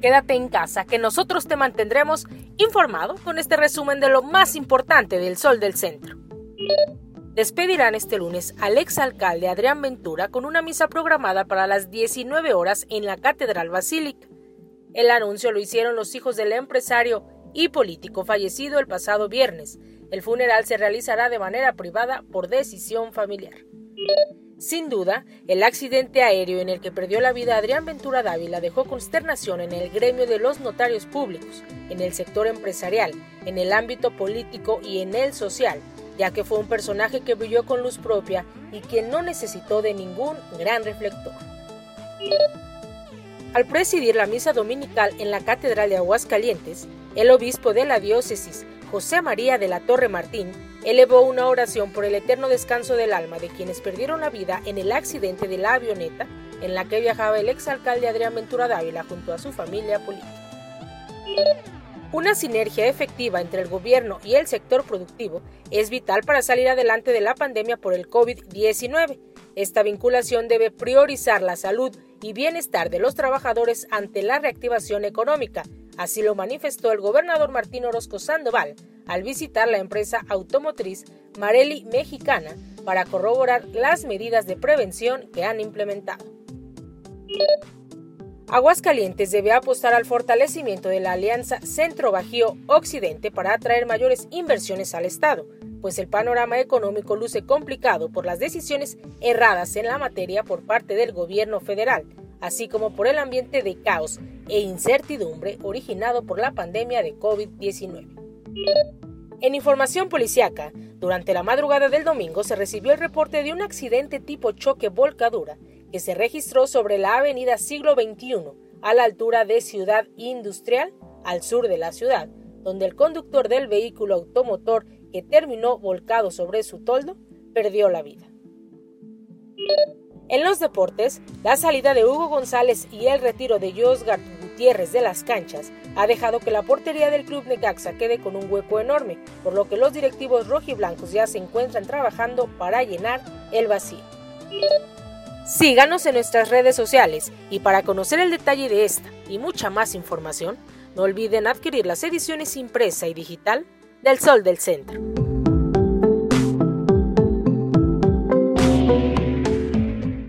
Quédate en casa, que nosotros te mantendremos informado con este resumen de lo más importante del Sol del Centro. Despedirán este lunes al exalcalde Adrián Ventura con una misa programada para las 19 horas en la Catedral Basílica. El anuncio lo hicieron los hijos del empresario y político fallecido el pasado viernes. El funeral se realizará de manera privada por decisión familiar. Sin duda, el accidente aéreo en el que perdió la vida Adrián Ventura Dávila dejó consternación en el gremio de los notarios públicos, en el sector empresarial, en el ámbito político y en el social, ya que fue un personaje que brilló con luz propia y que no necesitó de ningún gran reflector. Al presidir la misa dominical en la Catedral de Aguascalientes, el obispo de la diócesis, José María de la Torre Martín, elevó una oración por el eterno descanso del alma de quienes perdieron la vida en el accidente de la avioneta en la que viajaba el exalcalde Adrián Ventura Dávila junto a su familia política. Una sinergia efectiva entre el gobierno y el sector productivo es vital para salir adelante de la pandemia por el COVID-19. Esta vinculación debe priorizar la salud y bienestar de los trabajadores ante la reactivación económica. Así lo manifestó el gobernador Martín Orozco Sandoval al visitar la empresa automotriz Marelli Mexicana para corroborar las medidas de prevención que han implementado. Aguascalientes debe apostar al fortalecimiento de la alianza Centro-Bajío Occidente para atraer mayores inversiones al Estado, pues el panorama económico luce complicado por las decisiones erradas en la materia por parte del gobierno federal, así como por el ambiente de caos e incertidumbre originado por la pandemia de COVID-19. En información policiaca, durante la madrugada del domingo se recibió el reporte de un accidente tipo choque volcadura que se registró sobre la avenida Siglo XXI, a la altura de Ciudad Industrial, al sur de la ciudad, donde el conductor del vehículo automotor que terminó volcado sobre su toldo perdió la vida. En los deportes, la salida de Hugo González y el retiro de Josgard Gutiérrez de las canchas ha dejado que la portería del club Necaxa quede con un hueco enorme, por lo que los directivos rojiblancos ya se encuentran trabajando para llenar el vacío. Síganos en nuestras redes sociales y para conocer el detalle de esta y mucha más información, no olviden adquirir las ediciones impresa y digital del Sol del Centro.